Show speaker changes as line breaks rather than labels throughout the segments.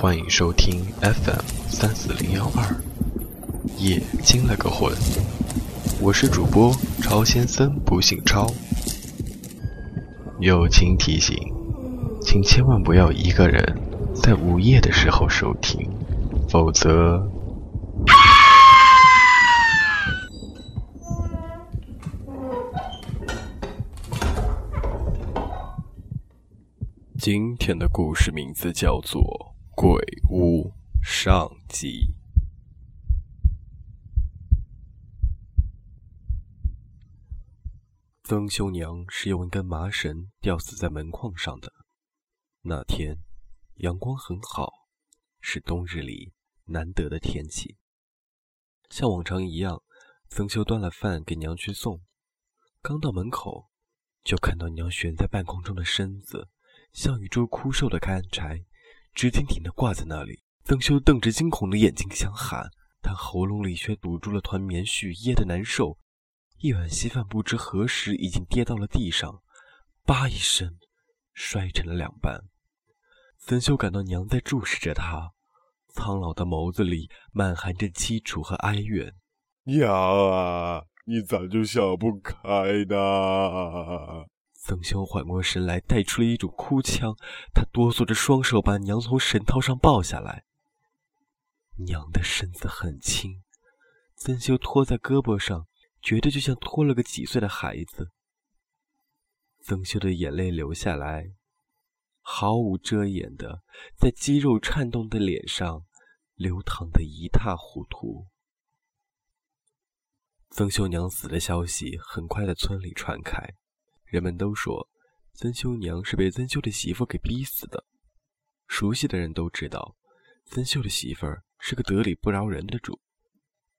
欢迎收听 FM 三四零幺二，夜惊了个魂，我是主播超先生，不姓超。友情提醒，请千万不要一个人在午夜的时候收听，否则。今天的故事名字叫做《鬼屋上集》。曾修娘是用一根麻绳吊死在门框上的。那天阳光很好，是冬日里难得的天气。像往常一样，曾修端了饭给娘去送，刚到门口，就看到娘悬在半空中的身子。像一株枯瘦的干柴，直挺挺地挂在那里。曾修瞪着惊恐的眼睛想喊，但喉咙里却堵住了团棉絮，噎得难受。一碗稀饭不知何时已经跌到了地上，吧一声，摔成了两半。曾修感到娘在注视着他，苍老的眸子里满含着凄楚和哀怨。
娘啊，你咋就想不开呢？
曾修缓过神来，带出了一种哭腔。他哆嗦着双手把娘从绳套上抱下来。娘的身子很轻，曾修托在胳膊上，觉得就像托了个几岁的孩子。曾修的眼泪流下来，毫无遮掩的在肌肉颤动的脸上流淌的一塌糊涂。曾修娘死的消息很快在村里传开。人们都说，曾修娘是被曾修的媳妇给逼死的。熟悉的人都知道，曾修的媳妇儿是个得理不饶人的主，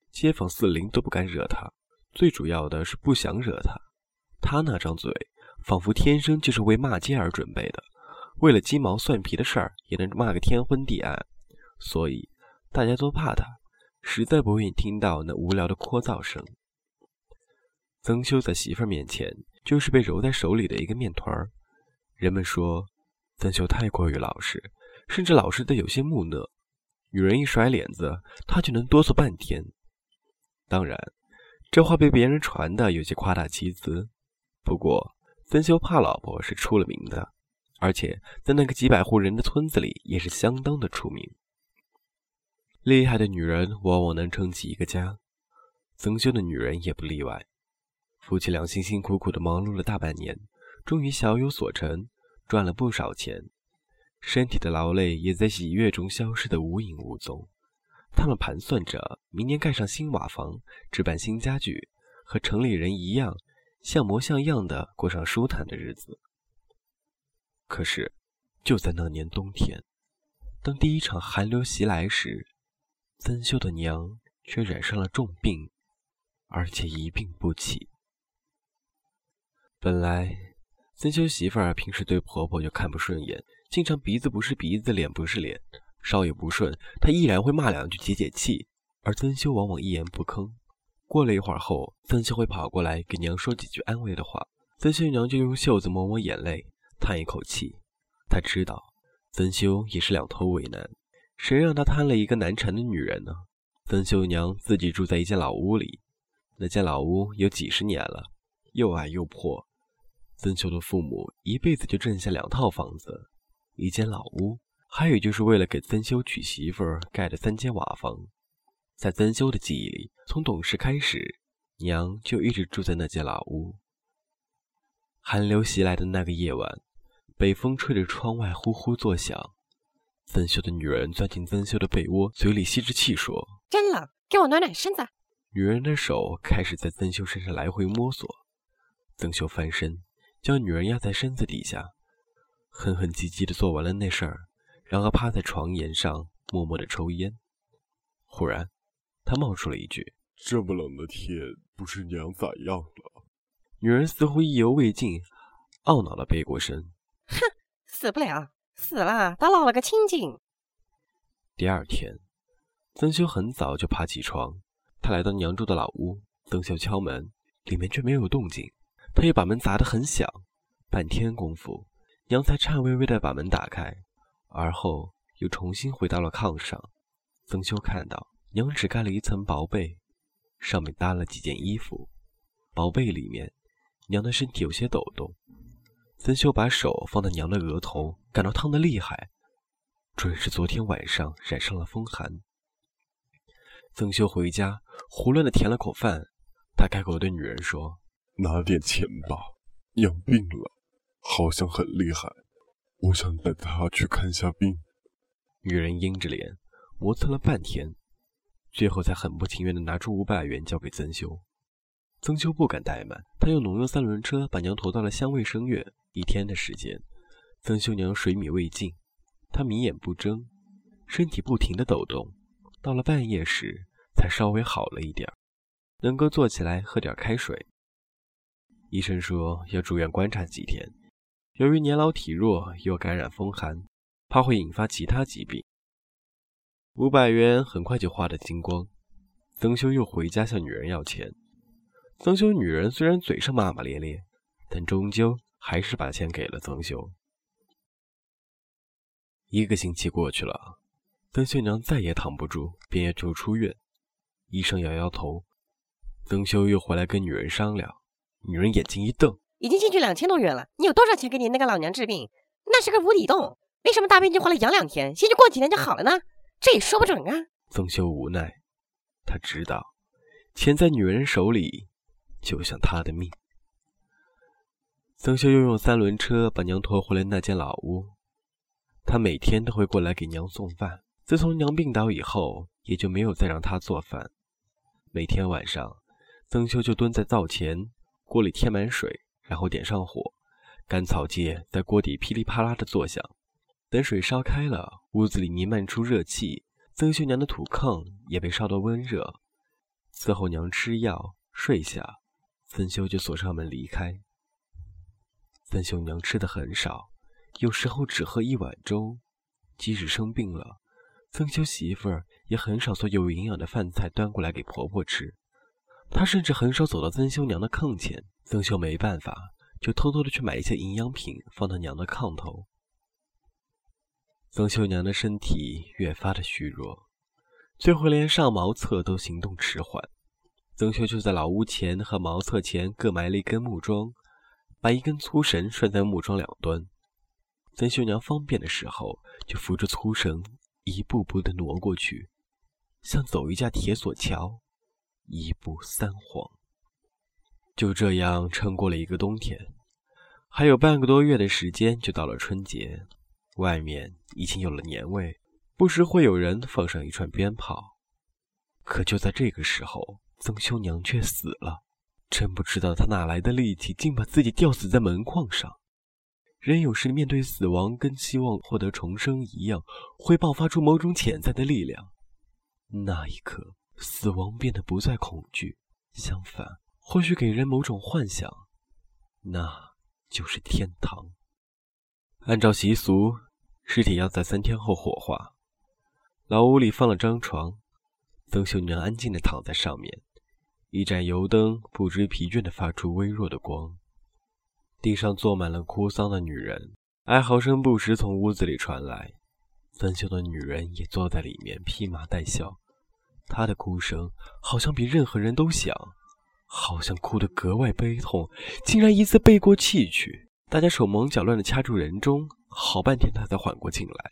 街坊四邻都不敢惹她。最主要的是不想惹她，她那张嘴仿佛天生就是为骂街而准备的，为了鸡毛蒜皮的事儿也能骂个天昏地暗。所以大家都怕她，实在不愿意听到那无聊的聒噪声。曾修在媳妇儿面前。就是被揉在手里的一个面团儿。人们说，曾秀太过于老实，甚至老实的有些木讷。女人一甩脸子，他就能哆嗦半天。当然，这话被别人传的有些夸大其词。不过，曾修怕老婆是出了名的，而且在那个几百户人的村子里也是相当的出名。厉害的女人往往能撑起一个家，曾修的女人也不例外。夫妻俩辛辛苦苦地忙碌了大半年，终于小有所成，赚了不少钱，身体的劳累也在喜悦中消失得无影无踪。他们盘算着明年盖上新瓦房，置办新家具，和城里人一样，像模像样的过上舒坦的日子。可是，就在那年冬天，当第一场寒流袭来时，曾秀的娘却染上了重病，而且一病不起。本来曾修媳妇儿平时对婆婆就看不顺眼，经常鼻子不是鼻子，脸不是脸，稍有不顺，她依然会骂两句解解气。而曾修往往一言不吭。过了一会儿后，曾修会跑过来给娘说几句安慰的话，曾修娘就用袖子抹抹眼泪，叹一口气。她知道曾修也是两头为难，谁让他摊了一个难缠的女人呢？曾修娘自己住在一间老屋里，那间老屋有几十年了，又矮又破。曾修的父母一辈子就挣下两套房子，一间老屋，还有就是为了给曾修娶媳妇儿盖的三间瓦房。在曾修的记忆里，从懂事开始，娘就一直住在那间老屋。寒流袭来的那个夜晚，北风吹着窗外呼呼作响。曾修的女人钻进曾修的被窝，嘴里吸着气说：“
真冷，给我暖暖身子。”
女人的手开始在曾修身上来回摸索。曾修翻身。将女人压在身子底下，哼哼唧唧地做完了那事儿，然后趴在床沿上默默地抽烟。忽然，他冒出了一句：“
这么冷的天，不知娘咋样了？”
女人似乎意犹未尽，懊恼地背过身：“
哼，死不了，死了倒落了个清净。”
第二天，曾修很早就爬起床，他来到娘住的老屋。曾秀敲门，里面却没有动静。他又把门砸得很响，半天功夫，娘才颤巍巍地把门打开，而后又重新回到了炕上。曾修看到娘只盖了一层薄被，上面搭了几件衣服。薄被里面，娘的身体有些抖动。曾修把手放在娘的额头，感到烫得厉害，准是昨天晚上染上了风寒。曾修回家，胡乱的填了口饭。他开口对女人说：“
拿点钱吧，娘病了，好像很厉害，我想带她去看下病。”
女人阴着脸，磨蹭了半天，最后才很不情愿的拿出五百元交给曾修。曾修不敢怠慢，他用农用三轮车把娘驮到了乡卫生院。一天的时间，曾修娘水米未进，她迷眼不睁，身体不停的抖动。到了半夜时，才稍微好了一点能够坐起来喝点开水。医生说要住院观察几天，由于年老体弱，又感染风寒，怕会引发其他疾病。五百元很快就花得精光，曾修又回家向女人要钱。曾修女人虽然嘴上骂骂咧咧，但终究还是把钱给了曾修。一个星期过去了，曾秀娘再也躺不住，便要求出院。医生摇摇头。曾修又回来跟女人商量，女人眼睛一瞪：“
已经进去两千多元了，你有多少钱给你那个老娘治病？那是个无底洞，为什么大病就花了养两天，先去过几天就好了呢？这也说不准啊。”
曾修无奈，他知道钱在女人手里，就像他的命。曾修又用三轮车把娘驮回了那间老屋，他每天都会过来给娘送饭。自从娘病倒以后，也就没有再让他做饭。每天晚上。曾修就蹲在灶前，锅里添满水，然后点上火，干草芥在锅底噼里啪啦的作响。等水烧开了，屋子里弥漫出热气，曾秀娘的土炕也被烧得温热。伺候娘吃药睡下，曾修就锁上门离开。曾秀娘吃的很少，有时候只喝一碗粥。即使生病了，曾修媳妇儿也很少做有营养的饭菜端过来给婆婆吃。他甚至很少走到曾修娘的炕前，曾修没办法，就偷偷的去买一些营养品放到娘的炕头。曾修娘的身体越发的虚弱，最后连上茅厕都行动迟缓。曾修就在老屋前和茅厕前各埋了一根木桩，把一根粗绳拴在木桩两端。曾修娘方便的时候，就扶着粗绳一步步的挪过去，像走一架铁索桥。一步三晃，就这样撑过了一个冬天。还有半个多月的时间就到了春节，外面已经有了年味，不时会有人放上一串鞭炮。可就在这个时候，曾修娘却死了。真不知道她哪来的力气，竟把自己吊死在门框上。人有时面对死亡，跟希望获得重生一样，会爆发出某种潜在的力量。那一刻。死亡变得不再恐惧，相反，或许给人某种幻想，那就是天堂。按照习俗，尸体要在三天后火化。老屋里放了张床，曾秀娘安静地躺在上面，一盏油灯不知疲倦地发出微弱的光。地上坐满了哭丧的女人，哀嚎声不时从屋子里传来。曾秀的女人也坐在里面，披麻戴孝。他的哭声好像比任何人都响，好像哭得格外悲痛，竟然一次背过气去。大家手忙脚乱地掐住人中，好半天他才缓过劲来。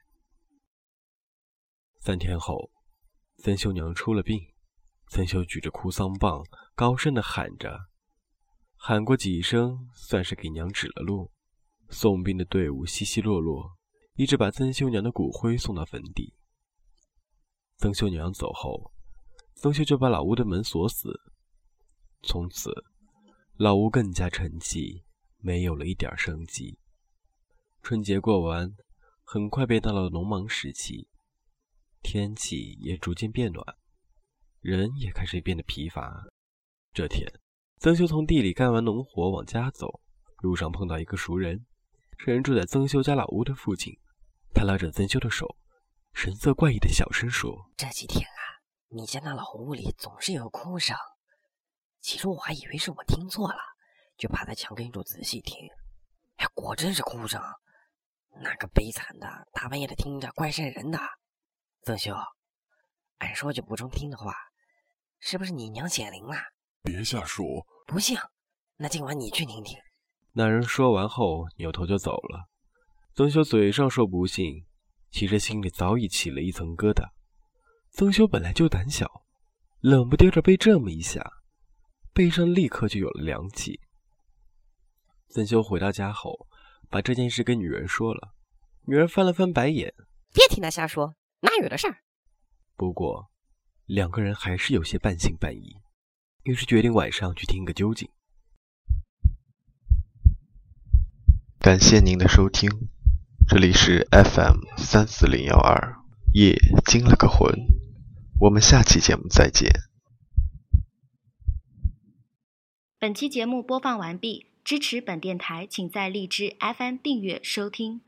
三天后，曾秀娘出了病，曾秀举着哭丧棒，高声地喊着，喊过几声，算是给娘指了路。送殡的队伍稀稀落落，一直把曾秀娘的骨灰送到坟地。曾秀娘走后。曾修就把老屋的门锁死，从此老屋更加沉寂，没有了一点生机。春节过完，很快便到了农忙时期，天气也逐渐变暖，人也开始变得疲乏。这天，曾修从地里干完农活往家走，路上碰到一个熟人，这人住在曾修家老屋的附近。他拉着曾修的手，神色怪异的小声说：“
这几天。”你家那老屋里总是有哭声，起初我还以为是我听错了，就趴在墙根处仔细听，哎，果真是哭声。那个悲惨的，大半夜的听着怪瘆人的。曾修，俺说句不中听的话，是不是你娘显灵了？
别瞎说，
不信，那今晚你去听听。
那人说完后扭头就走了。曾修嘴上说不信，其实心里早已起了一层疙瘩。曾修本来就胆小，冷不丁的被这么一下，背上立刻就有了凉气。曾修回到家后，把这件事跟女人说了。女人翻了翻白眼：“
别听他瞎说，哪有的事儿？”
不过，两个人还是有些半信半疑，于是决定晚上去听个究竟。
感谢您的收听，这里是 FM 三四零幺二，夜惊了个魂，我们下期节目再见。
本期节目播放完毕，支持本电台，请在荔枝 FM 订阅收听。